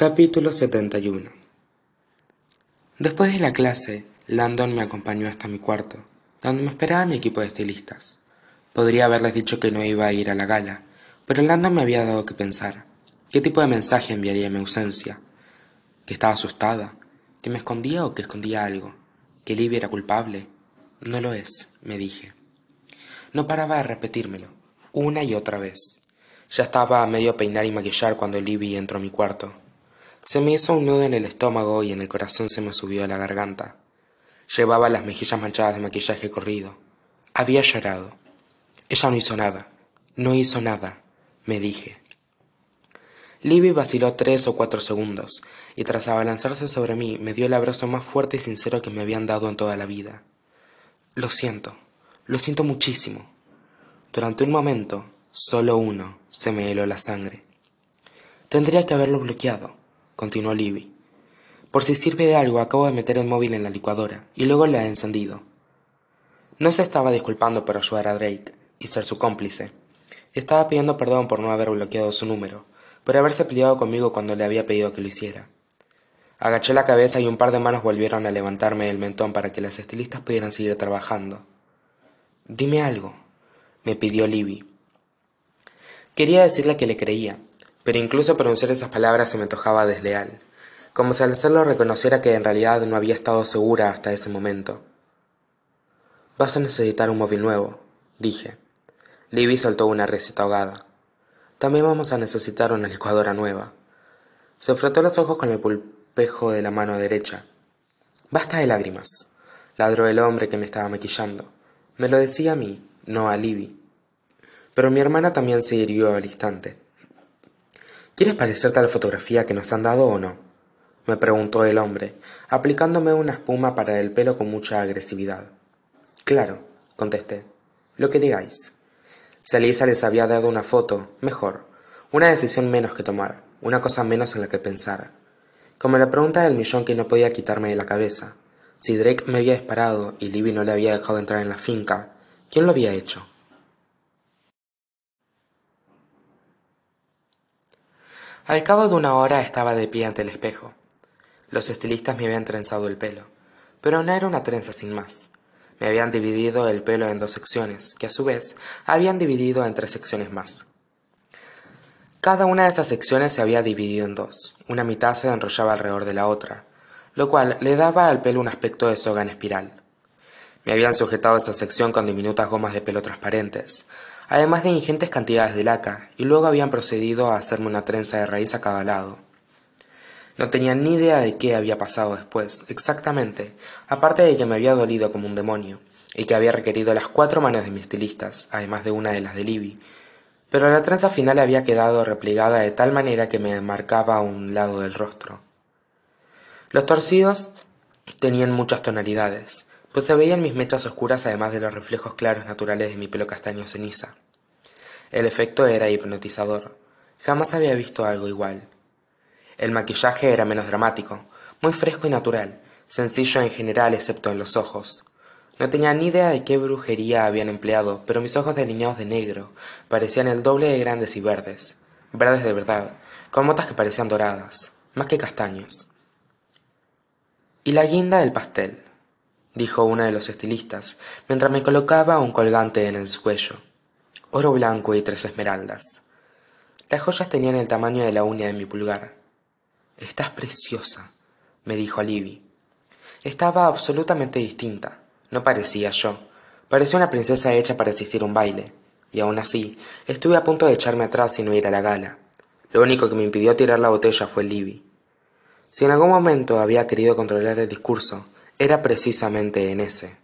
Capítulo 71 Después de la clase, Landon me acompañó hasta mi cuarto, donde me esperaba mi equipo de estilistas. Podría haberles dicho que no iba a ir a la gala, pero Landon me había dado que pensar. ¿Qué tipo de mensaje enviaría mi ausencia? ¿Que estaba asustada? ¿Que me escondía o que escondía algo? ¿Que Libby era culpable? No lo es, me dije. No paraba de repetírmelo, una y otra vez. Ya estaba a medio peinar y maquillar cuando Libby entró a mi cuarto. Se me hizo un nudo en el estómago y en el corazón se me subió a la garganta. Llevaba las mejillas manchadas de maquillaje corrido. Había llorado. Ella no hizo nada. No hizo nada, me dije. Libby vaciló tres o cuatro segundos, y tras abalanzarse sobre mí me dio el abrazo más fuerte y sincero que me habían dado en toda la vida. Lo siento, lo siento muchísimo. Durante un momento, solo uno, se me heló la sangre. Tendría que haberlo bloqueado continuó Libby. Por si sirve de algo, acabo de meter el móvil en la licuadora y luego la he encendido. No se estaba disculpando por ayudar a Drake y ser su cómplice. Estaba pidiendo perdón por no haber bloqueado su número, por haberse peleado conmigo cuando le había pedido que lo hiciera. Agaché la cabeza y un par de manos volvieron a levantarme el mentón para que las estilistas pudieran seguir trabajando. Dime algo, me pidió Libby. Quería decirle que le creía, pero incluso pronunciar esas palabras se me antojaba desleal, como si al hacerlo reconociera que en realidad no había estado segura hasta ese momento. Vas a necesitar un móvil nuevo, dije. Libby soltó una risita ahogada. También vamos a necesitar una licuadora nueva. Se frotó los ojos con el pulpejo de la mano derecha. Basta de lágrimas, ladró el hombre que me estaba maquillando. Me lo decía a mí, no a Libby. Pero mi hermana también se hirió al instante. ¿Quieres parecerte a la fotografía que nos han dado o no? me preguntó el hombre, aplicándome una espuma para el pelo con mucha agresividad. Claro, contesté. Lo que digáis. Si Lisa les había dado una foto, mejor. Una decisión menos que tomar, una cosa menos en la que pensar. Como la pregunta del millón que no podía quitarme de la cabeza. Si Drake me había disparado y Libby no le había dejado entrar en la finca, ¿quién lo había hecho? Al cabo de una hora estaba de pie ante el espejo. Los estilistas me habían trenzado el pelo, pero no era una trenza sin más. Me habían dividido el pelo en dos secciones, que a su vez habían dividido en tres secciones más. Cada una de esas secciones se había dividido en dos, una mitad se enrollaba alrededor de la otra, lo cual le daba al pelo un aspecto de soga en espiral. Me habían sujetado esa sección con diminutas gomas de pelo transparentes, además de ingentes cantidades de laca, y luego habían procedido a hacerme una trenza de raíz a cada lado. No tenía ni idea de qué había pasado después, exactamente, aparte de que me había dolido como un demonio, y que había requerido las cuatro manos de mis estilistas, además de una de las de Libby, pero la trenza final había quedado replegada de tal manera que me marcaba un lado del rostro. Los torcidos tenían muchas tonalidades, pues se veían mis mechas oscuras además de los reflejos claros naturales de mi pelo castaño ceniza. El efecto era hipnotizador. Jamás había visto algo igual. El maquillaje era menos dramático, muy fresco y natural, sencillo en general excepto en los ojos. No tenía ni idea de qué brujería habían empleado, pero mis ojos delineados de negro parecían el doble de grandes y verdes, verdes de verdad, con motas que parecían doradas, más que castaños. Y la guinda del pastel, dijo uno de los estilistas, mientras me colocaba un colgante en el cuello. Oro blanco y tres esmeraldas. Las joyas tenían el tamaño de la uña de mi pulgar. Estás preciosa, me dijo Libby. Estaba absolutamente distinta. No parecía yo. Parecía una princesa hecha para asistir a un baile. Y aún así, estuve a punto de echarme atrás y no ir a la gala. Lo único que me impidió tirar la botella fue Libby. Si en algún momento había querido controlar el discurso, era precisamente en ese.